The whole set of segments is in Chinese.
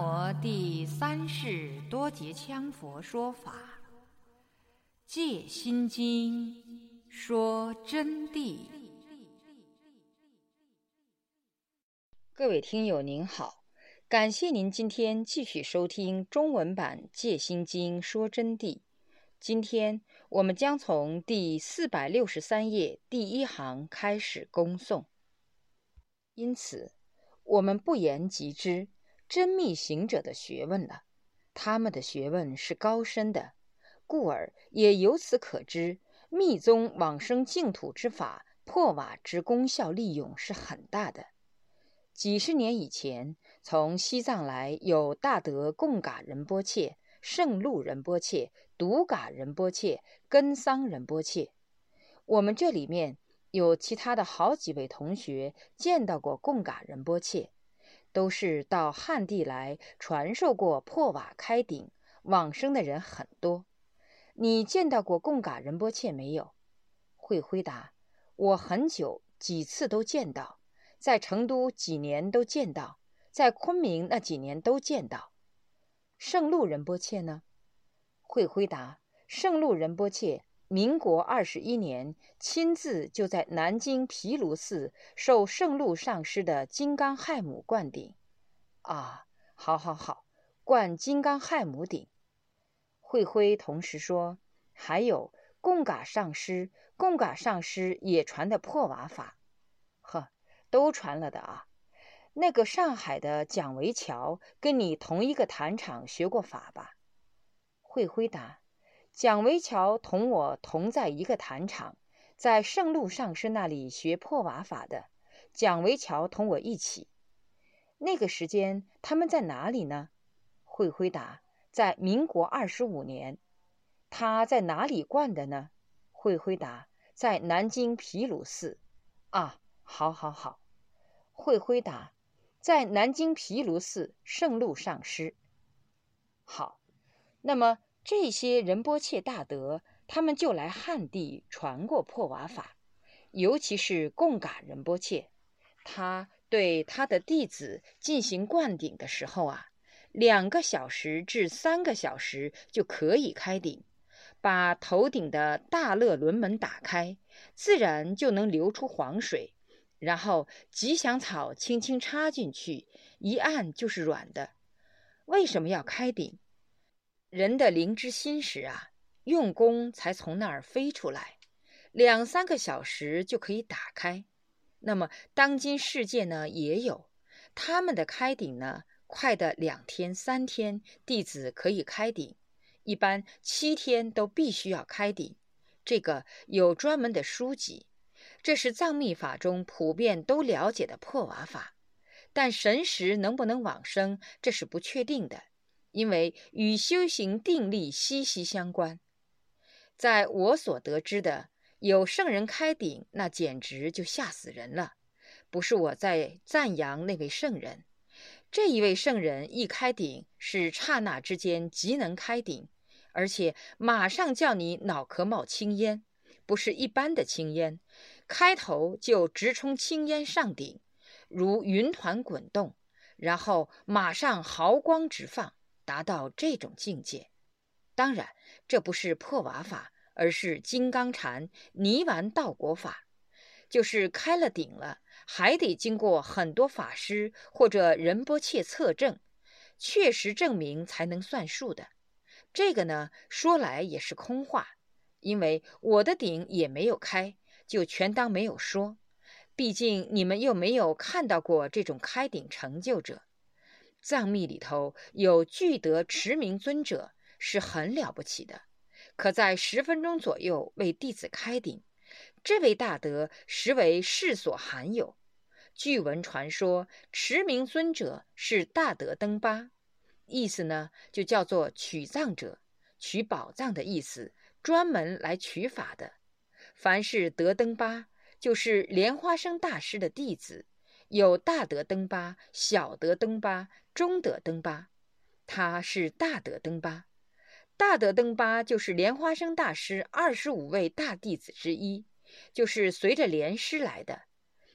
摩第三世多杰羌佛说法，《戒心经》说真谛。各位听友您好，感谢您今天继续收听中文版《戒心经》说真谛。今天我们将从第四百六十三页第一行开始恭诵，因此我们不言及之真密行者的学问了。他们的学问是高深的，故而也由此可知密宗往生净土之法破瓦之功效利用是很大的。几十年以前，从西藏来有大德贡嘎仁波切。圣路仁波切、独嘎仁波切、根桑仁波切，我们这里面有其他的好几位同学见到过贡嘎仁波切，都是到汉地来传授过破瓦开顶往生的人很多。你见到过贡嘎仁波切没有？会回答：我很久几次都见到，在成都几年都见到，在昆明那几年都见到。圣路仁波切呢？会回答：圣路仁波切，民国二十一年亲自就在南京毗卢寺受圣路上师的金刚亥母灌顶。啊，好，好，好，灌金刚亥母顶。慧辉同时说，还有贡嘎上师，贡嘎上师也传的破瓦法。呵，都传了的啊。那个上海的蒋维桥跟你同一个坛场学过法吧？慧辉答：蒋维桥同我同在一个坛场，在圣路上师那里学破瓦法的。蒋维桥同我一起。那个时间他们在哪里呢？慧辉答：在民国二十五年。他在哪里灌的呢？慧辉答：在南京毗卢寺。啊，好，好，好。慧辉答。在南京毗卢寺圣路上师。好，那么这些仁波切大德，他们就来汉地传过破瓦法，尤其是贡嘎仁波切，他对他的弟子进行灌顶的时候啊，两个小时至三个小时就可以开顶，把头顶的大乐轮门打开，自然就能流出黄水。然后吉祥草轻轻插进去，一按就是软的。为什么要开顶？人的灵之心识啊，用功才从那儿飞出来，两三个小时就可以打开。那么当今世界呢，也有他们的开顶呢，快的两天三天，弟子可以开顶，一般七天都必须要开顶。这个有专门的书籍。这是藏密法中普遍都了解的破瓦法，但神识能不能往生，这是不确定的，因为与修行定力息息相关。在我所得知的，有圣人开顶，那简直就吓死人了。不是我在赞扬那位圣人，这一位圣人一开顶是刹那之间即能开顶，而且马上叫你脑壳冒青烟，不是一般的青烟。开头就直冲青烟上顶，如云团滚动，然后马上毫光直放，达到这种境界。当然，这不是破瓦法，而是金刚禅泥丸道果法，就是开了顶了，还得经过很多法师或者仁波切测证，确实证明才能算数的。这个呢，说来也是空话，因为我的顶也没有开。就全当没有说，毕竟你们又没有看到过这种开顶成就者。藏密里头有具德持名尊者，是很了不起的，可在十分钟左右为弟子开顶。这位大德实为世所罕有。据闻传说，持名尊者是大德登巴，意思呢就叫做取藏者，取宝藏的意思，专门来取法的。凡是德登巴，就是莲花生大师的弟子，有大德登巴、小德登巴、中德登巴。他是大德登巴，大德登巴就是莲花生大师二十五位大弟子之一，就是随着莲师来的。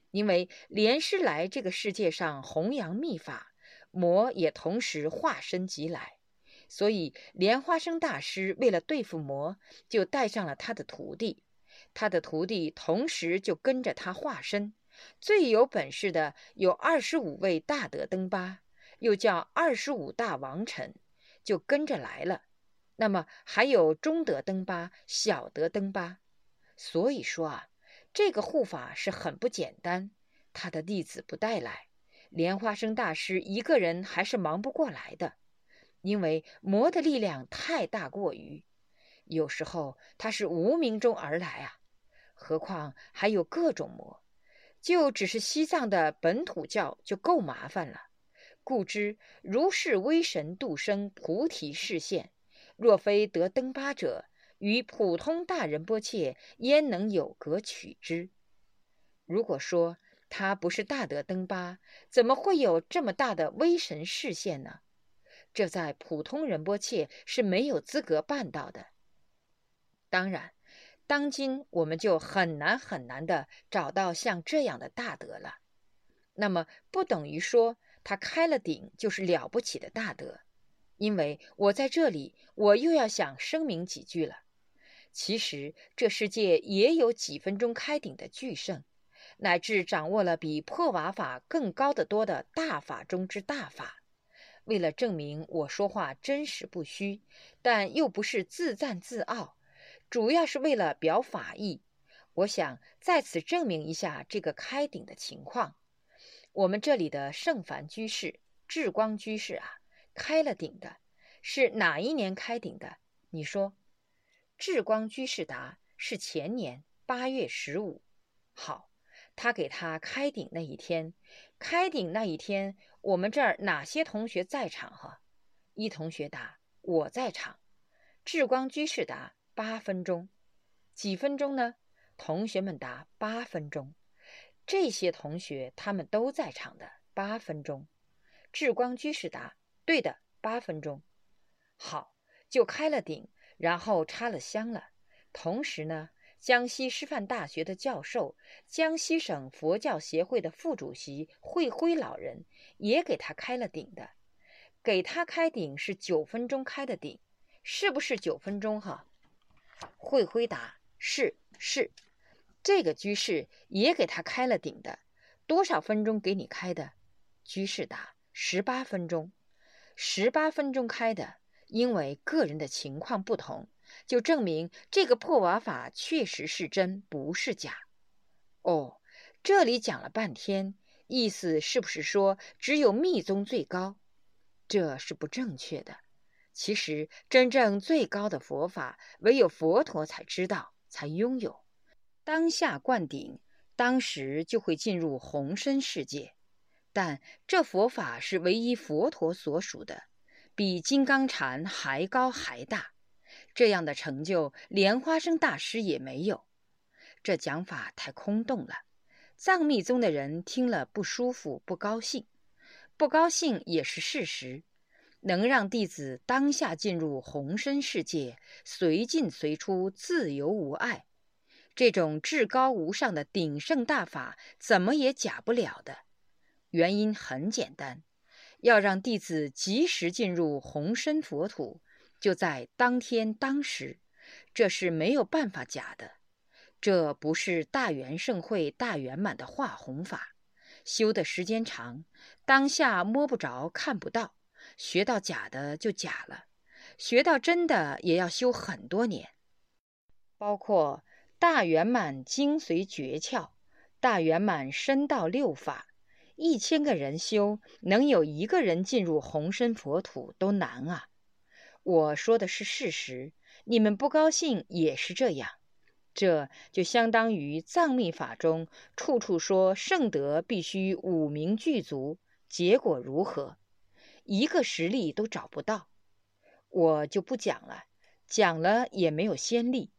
因为莲师来这个世界上弘扬密法，魔也同时化身即来。所以莲花生大师为了对付魔，就带上了他的徒弟，他的徒弟同时就跟着他化身。最有本事的有二十五位大德登巴，又叫二十五大王臣，就跟着来了。那么还有中德登巴、小德登巴。所以说啊，这个护法是很不简单。他的弟子不带来，莲花生大师一个人还是忙不过来的。因为魔的力量太大过于，有时候他是无名中而来啊，何况还有各种魔，就只是西藏的本土教就够麻烦了。故知如是威神度生菩提示现，若非得登巴者，与普通大人波切焉能有格取之？如果说他不是大德登巴，怎么会有这么大的威神示现呢？这在普通人波切是没有资格办到的。当然，当今我们就很难很难的找到像这样的大德了。那么，不等于说他开了顶就是了不起的大德。因为我在这里，我又要想声明几句了。其实，这世界也有几分钟开顶的巨圣，乃至掌握了比破瓦法更高的多的大法中之大法。为了证明我说话真实不虚，但又不是自赞自傲，主要是为了表法意。我想在此证明一下这个开顶的情况。我们这里的圣凡居士、智光居士啊，开了顶的，是哪一年开顶的？你说，智光居士答是前年八月十五。好，他给他开顶那一天，开顶那一天。我们这儿哪些同学在场？哈，一同学答：“我在场。”智光居士答：“八分钟。”几分钟呢？同学们答：“八分钟。”这些同学他们都在场的八分钟。智光居士答：“对的，八分钟。”好，就开了顶，然后插了香了。同时呢，江西师范大学的教授、江西省佛教协会的副主席慧辉老人。也给他开了顶的，给他开顶是九分钟开的顶，是不是九分钟哈？会辉答是是，这个居士也给他开了顶的，多少分钟给你开的？居士答十八分钟，十八分钟开的，因为个人的情况不同，就证明这个破瓦法确实是真，不是假。哦，这里讲了半天。意思是不是说只有密宗最高？这是不正确的。其实真正最高的佛法，唯有佛陀才知道，才拥有。当下灌顶，当时就会进入红身世界。但这佛法是唯一佛陀所属的，比金刚禅还高还大。这样的成就，莲花生大师也没有。这讲法太空洞了。藏密宗的人听了不舒服、不高兴，不高兴也是事实。能让弟子当下进入红身世界，随进随出，自由无碍，这种至高无上的鼎盛大法，怎么也假不了的。原因很简单，要让弟子及时进入红身佛土，就在当天当时，这是没有办法假的。这不是大圆盛会大圆满的化红法，修的时间长，当下摸不着看不到，学到假的就假了，学到真的也要修很多年。包括大圆满精髓诀窍，大圆满深道六法，一千个人修，能有一个人进入红身佛土都难啊！我说的是事实，你们不高兴也是这样。这就相当于藏密法中处处说圣德必须五名具足，结果如何？一个实例都找不到。我就不讲了，讲了也没有先例。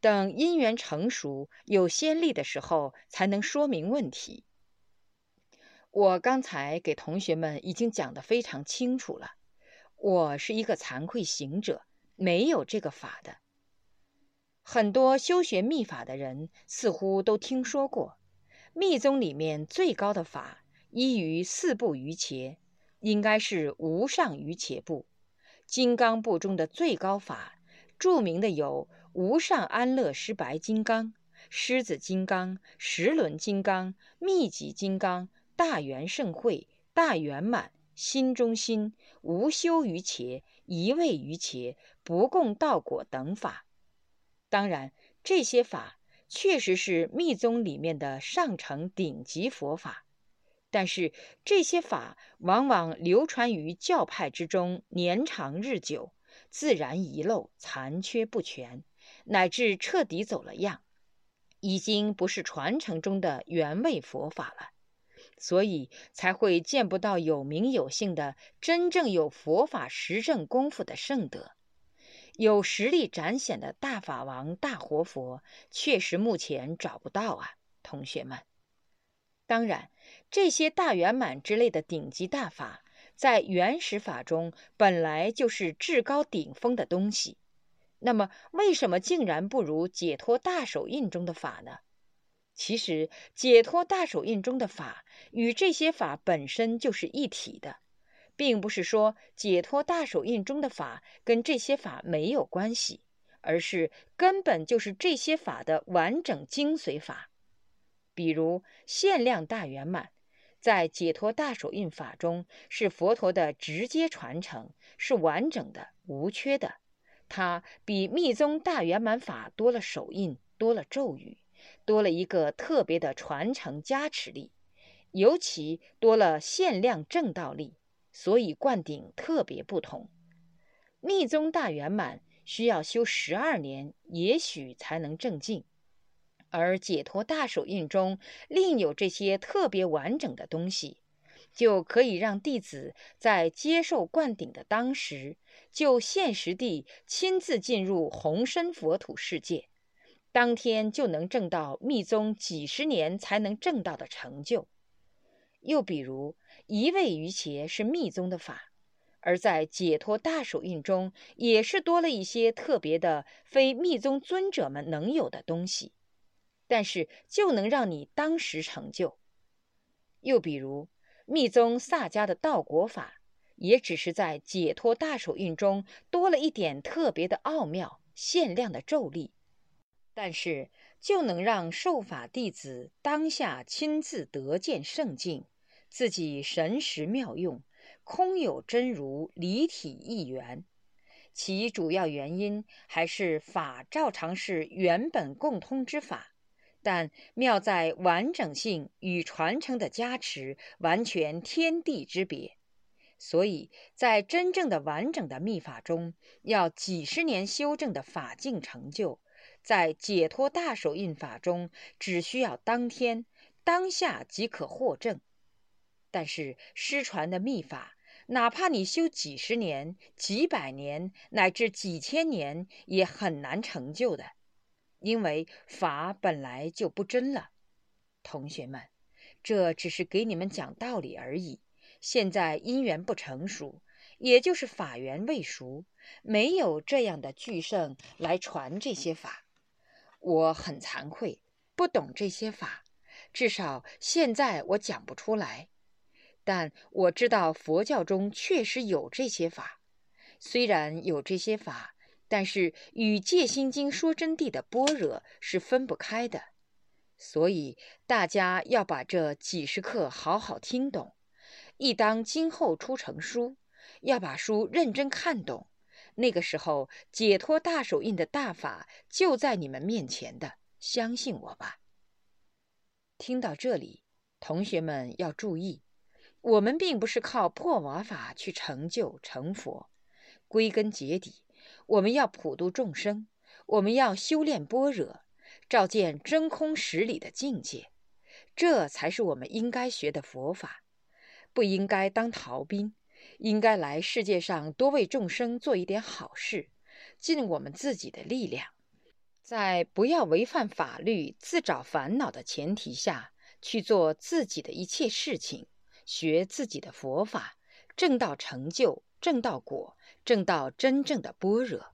等因缘成熟有先例的时候，才能说明问题。我刚才给同学们已经讲得非常清楚了。我是一个惭愧行者，没有这个法的。很多修学密法的人似乎都听说过，密宗里面最高的法依于四部瑜伽，应该是无上瑜伽部。金刚部中的最高法，著名的有无上安乐施白金刚、狮子金刚、十轮金刚、密集金刚、大圆盛会、大圆满、心中心、无修于伽、一味于伽、不共道果等法。当然，这些法确实是密宗里面的上乘顶级佛法。但是这些法往往流传于教派之中，年长日久，自然遗漏、残缺不全，乃至彻底走了样，已经不是传承中的原味佛法了。所以才会见不到有名有姓的真正有佛法实证功夫的圣德，有实力展显的大法王、大活佛，确实目前找不到啊，同学们。当然。这些大圆满之类的顶级大法，在原始法中本来就是至高顶峰的东西。那么，为什么竟然不如解脱大手印中的法呢？其实，解脱大手印中的法与这些法本身就是一体的，并不是说解脱大手印中的法跟这些法没有关系，而是根本就是这些法的完整精髓法。比如限量大圆满。在解脱大手印法中，是佛陀的直接传承，是完整的、无缺的。它比密宗大圆满法多了手印，多了咒语，多了一个特别的传承加持力，尤其多了限量正道力，所以灌顶特别不同。密宗大圆满需要修十二年，也许才能正境。而解脱大手印中另有这些特别完整的东西，就可以让弟子在接受灌顶的当时，就现实地亲自进入红身佛土世界，当天就能证到密宗几十年才能证到的成就。又比如一味于伽是密宗的法，而在解脱大手印中也是多了一些特别的非密宗尊者们能有的东西。但是就能让你当时成就。又比如密宗萨迦的道果法，也只是在解脱大手印中多了一点特别的奥妙、限量的咒力，但是就能让受法弟子当下亲自得见圣境，自己神识妙用，空有真如，离体一元。其主要原因还是法照常是原本共通之法。但妙在完整性与传承的加持，完全天地之别。所以在真正的完整的密法中，要几十年修正的法境成就，在解脱大手印法中，只需要当天当下即可获证。但是失传的密法，哪怕你修几十年、几百年乃至几千年，也很难成就的。因为法本来就不真了，同学们，这只是给你们讲道理而已。现在因缘不成熟，也就是法缘未熟，没有这样的巨圣来传这些法。我很惭愧，不懂这些法，至少现在我讲不出来。但我知道佛教中确实有这些法，虽然有这些法。但是与《戒心经》说真谛的般若是分不开的，所以大家要把这几十课好好听懂。一当今后出成书，要把书认真看懂。那个时候，解脱大手印的大法就在你们面前的，相信我吧。听到这里，同学们要注意，我们并不是靠破瓦法去成就成佛，归根结底。我们要普度众生，我们要修炼般若，照见真空实理的境界，这才是我们应该学的佛法。不应该当逃兵，应该来世界上多为众生做一点好事，尽我们自己的力量，在不要违反法律、自找烦恼的前提下去做自己的一切事情，学自己的佛法，正道成就，正道果。证到真正的般若，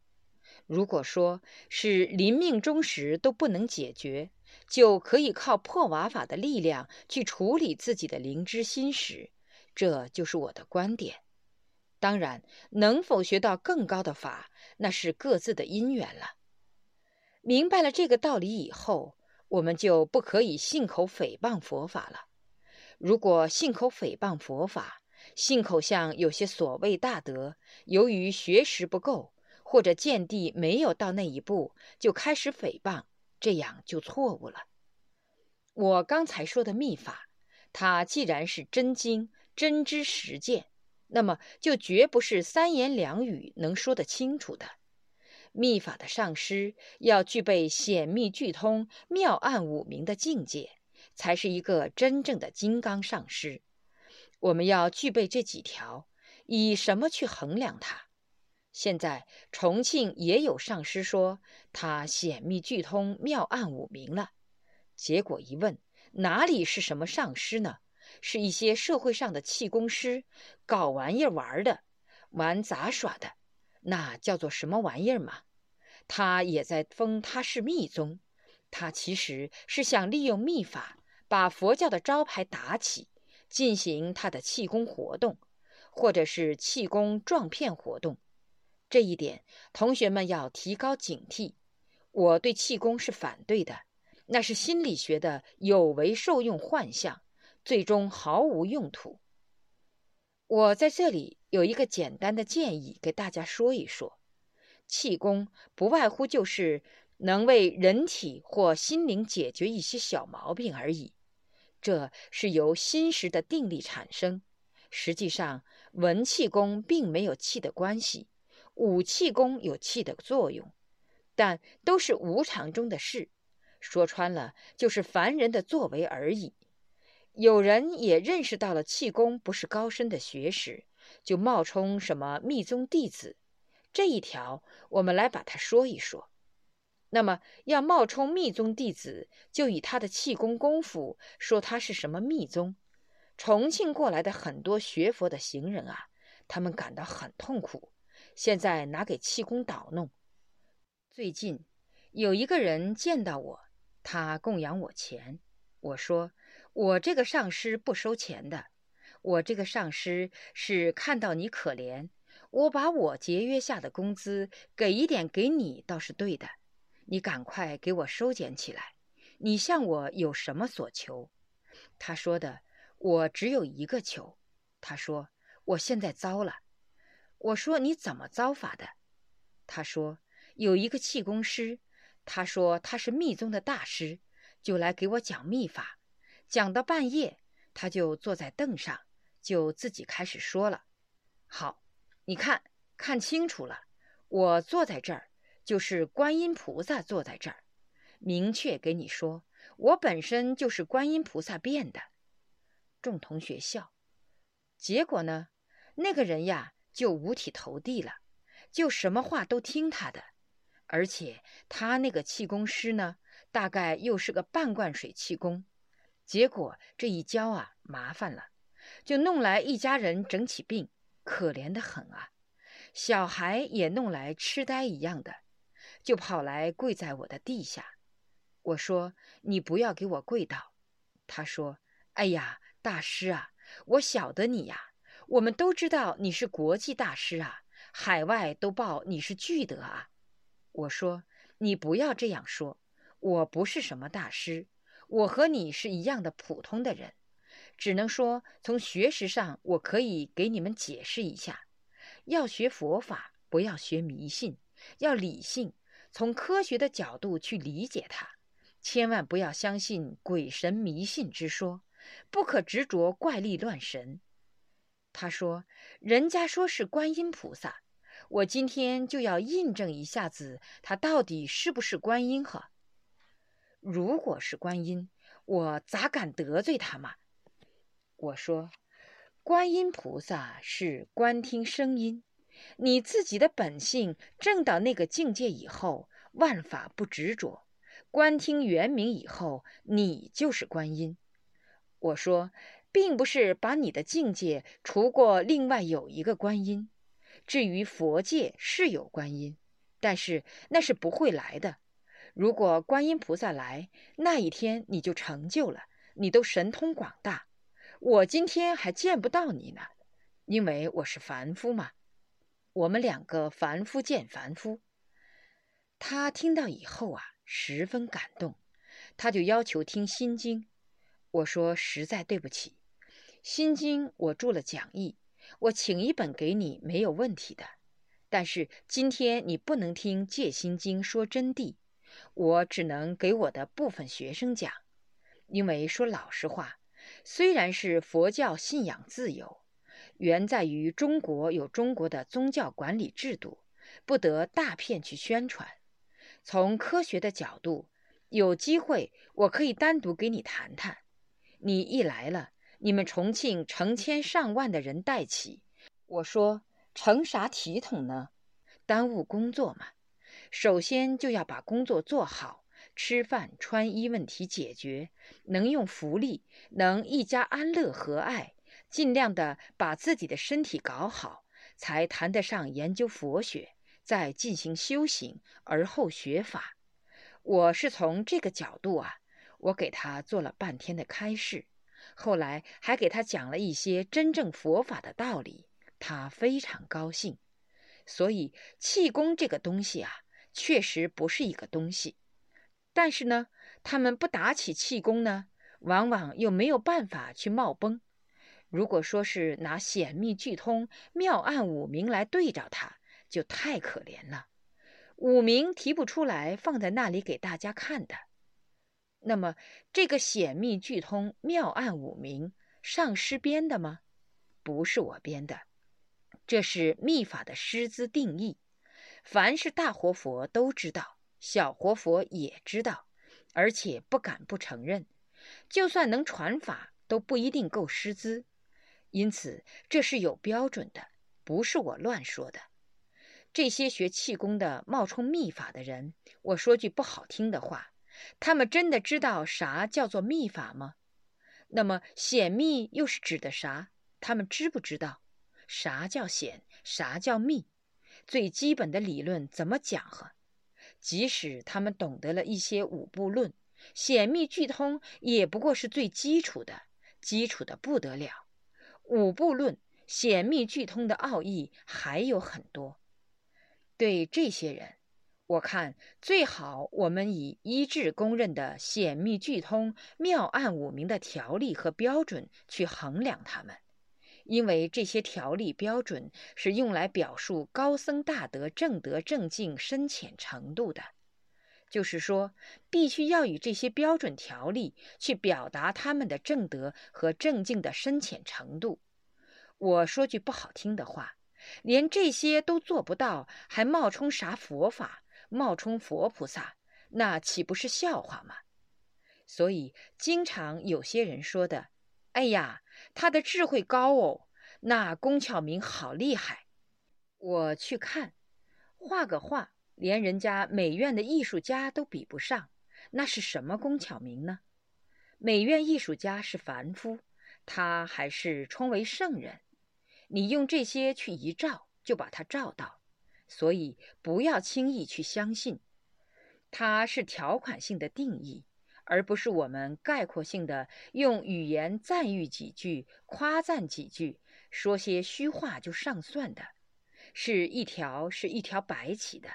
如果说是临命终时都不能解决，就可以靠破瓦法的力量去处理自己的灵知心识，这就是我的观点。当然，能否学到更高的法，那是各自的因缘了。明白了这个道理以后，我们就不可以信口诽谤佛法了。如果信口诽谤佛法，信口像有些所谓大德，由于学识不够或者见地没有到那一步，就开始诽谤，这样就错误了。我刚才说的秘法，它既然是真经、真知实践，那么就绝不是三言两语能说得清楚的。秘法的上师要具备显密俱通、妙暗五明的境界，才是一个真正的金刚上师。我们要具备这几条，以什么去衡量它？现在重庆也有上师说他显密俱通、妙暗五明了。结果一问，哪里是什么上师呢？是一些社会上的气功师，搞玩意儿玩的，玩杂耍的，那叫做什么玩意儿嘛？他也在封他是密宗，他其实是想利用秘法把佛教的招牌打起，进行他的气功活动，或者是气功撞骗活动。这一点，同学们要提高警惕。我对气功是反对的。那是心理学的有为受用幻象，最终毫无用途。我在这里有一个简单的建议，给大家说一说：气功不外乎就是能为人体或心灵解决一些小毛病而已。这是由心识的定力产生。实际上，文气功并没有气的关系，武气功有气的作用，但都是无常中的事。说穿了，就是凡人的作为而已。有人也认识到了气功不是高深的学识，就冒充什么密宗弟子。这一条，我们来把它说一说。那么，要冒充密宗弟子，就以他的气功功夫说他是什么密宗。重庆过来的很多学佛的行人啊，他们感到很痛苦，现在拿给气功捣弄。最近有一个人见到我。他供养我钱，我说我这个上师不收钱的，我这个上师是看到你可怜，我把我节约下的工资给一点给你倒是对的，你赶快给我收捡起来。你向我有什么所求？他说的，我只有一个求。他说我现在糟了。我说你怎么糟法的？他说有一个气功师。他说他是密宗的大师，就来给我讲秘法。讲到半夜，他就坐在凳上，就自己开始说了：“好，你看看清楚了，我坐在这儿，就是观音菩萨坐在这儿。明确给你说，我本身就是观音菩萨变的。”众同学笑。结果呢，那个人呀就五体投地了，就什么话都听他的。而且他那个气功师呢，大概又是个半灌水气功，结果这一教啊，麻烦了，就弄来一家人整起病，可怜的很啊。小孩也弄来痴呆一样的，就跑来跪在我的地下。我说：“你不要给我跪倒。”他说：“哎呀，大师啊，我晓得你呀，我们都知道你是国际大师啊，海外都报你是巨德啊。”我说：“你不要这样说，我不是什么大师，我和你是一样的普通的人，只能说从学识上，我可以给你们解释一下。要学佛法，不要学迷信，要理性，从科学的角度去理解它，千万不要相信鬼神迷信之说，不可执着怪力乱神。”他说：“人家说是观音菩萨。”我今天就要印证一下子，他到底是不是观音哈？如果是观音，我咋敢得罪他嘛？我说，观音菩萨是观听声音，你自己的本性证到那个境界以后，万法不执着，观听圆明以后，你就是观音。我说，并不是把你的境界除过另外有一个观音。至于佛界是有观音，但是那是不会来的。如果观音菩萨来那一天，你就成就了，你都神通广大。我今天还见不到你呢，因为我是凡夫嘛。我们两个凡夫见凡夫。”他听到以后啊，十分感动，他就要求听《心经》。我说：“实在对不起，《心经》我注了讲义，我请一本给你没有问题的。但是今天你不能听《戒心经》说真谛，我只能给我的部分学生讲。因为说老实话，虽然是佛教信仰自由，原在于中国有中国的宗教管理制度，不得大片去宣传。”从科学的角度，有机会我可以单独给你谈谈。你一来了，你们重庆成千上万的人带起，我说成啥体统呢？耽误工作嘛。首先就要把工作做好，吃饭穿衣问题解决，能用福利，能一家安乐和爱，尽量的把自己的身体搞好，才谈得上研究佛学。再进行修行，而后学法。我是从这个角度啊，我给他做了半天的开示，后来还给他讲了一些真正佛法的道理，他非常高兴。所以气功这个东西啊，确实不是一个东西。但是呢，他们不打起气功呢，往往又没有办法去冒崩。如果说是拿显密具通、妙暗五明来对照他。就太可怜了，五明提不出来，放在那里给大家看的。那么这个显密具通妙暗五明，上师编的吗？不是我编的，这是密法的师资定义。凡是大活佛都知道，小活佛也知道，而且不敢不承认。就算能传法，都不一定够师资。因此这是有标准的，不是我乱说的。这些学气功的冒充秘法的人，我说句不好听的话，他们真的知道啥叫做秘法吗？那么显密又是指的啥？他们知不知道？啥叫显？啥叫密？最基本的理论怎么讲和？即使他们懂得了一些五部论，显密俱通也不过是最基础的，基础的不得了。五部论、显密俱通的奥义还有很多。对这些人，我看最好我们以一致公认的显密俱通、妙案五明的条例和标准去衡量他们，因为这些条例标准是用来表述高僧大德正德正境深浅程度的，就是说，必须要以这些标准条例去表达他们的正德和正境的深浅程度。我说句不好听的话。连这些都做不到，还冒充啥佛法，冒充佛菩萨，那岂不是笑话吗？所以经常有些人说的：“哎呀，他的智慧高哦，那龚巧明好厉害。”我去看，画个画，连人家美院的艺术家都比不上，那是什么龚巧明呢？美院艺术家是凡夫，他还是称为圣人。你用这些去一照，就把他照到，所以不要轻易去相信。它是条款性的定义，而不是我们概括性的用语言赞誉几句、夸赞几句、说些虚话就上算的。是一条是一条白起的。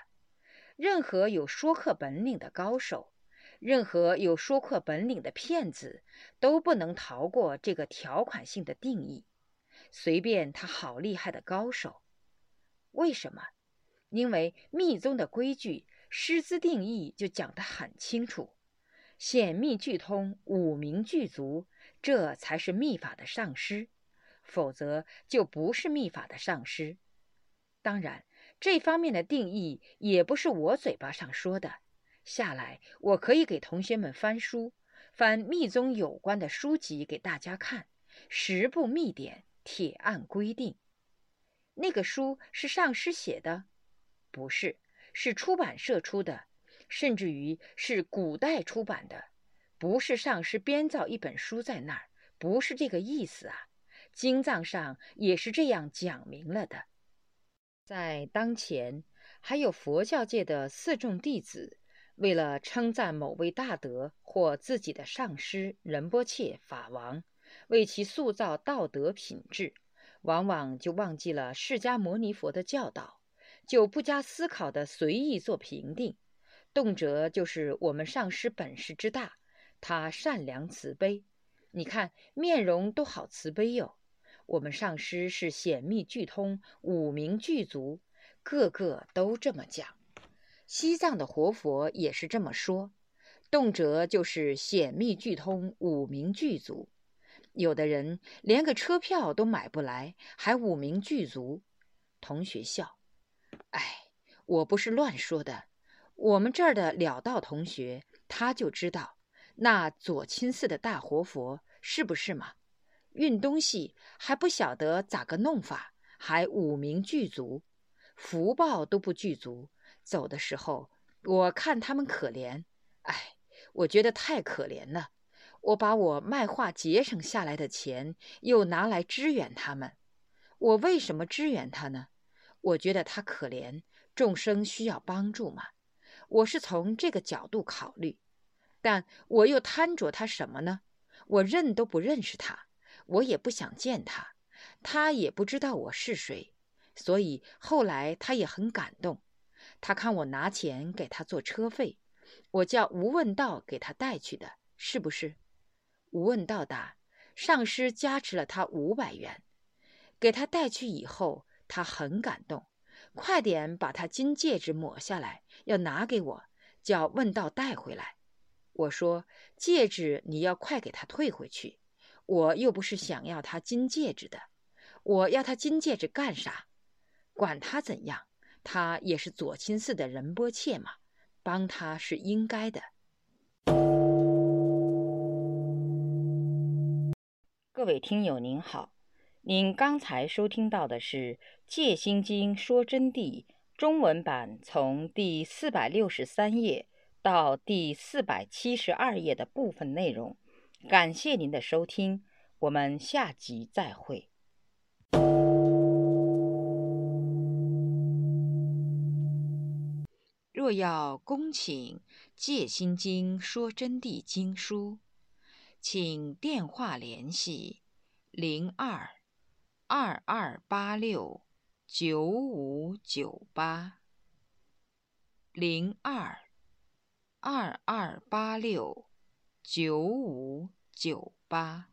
任何有说课本领的高手，任何有说课本领的骗子，都不能逃过这个条款性的定义。随便他好厉害的高手，为什么？因为密宗的规矩、师资定义就讲得很清楚，显密俱通、五明具足，这才是密法的上师，否则就不是密法的上师。当然，这方面的定义也不是我嘴巴上说的，下来我可以给同学们翻书，翻密宗有关的书籍给大家看，十部密典。铁案规定，那个书是上师写的，不是，是出版社出的，甚至于是古代出版的，不是上师编造一本书在那儿，不是这个意思啊。经藏上也是这样讲明了的。在当前，还有佛教界的四众弟子，为了称赞某位大德或自己的上师仁波切法王。为其塑造道德品质，往往就忘记了释迦牟尼佛的教导，就不加思考的随意做评定，动辄就是我们上师本事之大，他善良慈悲，你看面容都好慈悲哟。我们上师是显密具通，五明具足，个个都这么讲。西藏的活佛也是这么说，动辄就是显密具通，五明具足。有的人连个车票都买不来，还五明具足。同学笑，哎，我不是乱说的。我们这儿的了道同学他就知道，那左亲寺的大活佛是不是嘛？运东西还不晓得咋个弄法，还五名具足，福报都不具足。走的时候，我看他们可怜，哎，我觉得太可怜了。我把我卖画节省下来的钱又拿来支援他们。我为什么支援他呢？我觉得他可怜，众生需要帮助嘛。我是从这个角度考虑，但我又贪着他什么呢？我认都不认识他，我也不想见他，他也不知道我是谁，所以后来他也很感动。他看我拿钱给他做车费，我叫吴问道给他带去的，是不是？吴问道答：上师加持了他五百元，给他带去以后，他很感动，快点把他金戒指抹下来，要拿给我，叫问道带回来。我说戒指你要快给他退回去，我又不是想要他金戒指的，我要他金戒指干啥？管他怎样。他也是左亲寺的仁波切嘛，帮他是应该的。各位听友您好，您刚才收听到的是《戒心经说真谛》中文版，从第四百六十三页到第四百七十二页的部分内容。感谢您的收听，我们下集再会。若要恭请《戒心经说真谛》经书，请电话联系零二二二八六九五九八零二二二八六九五九八。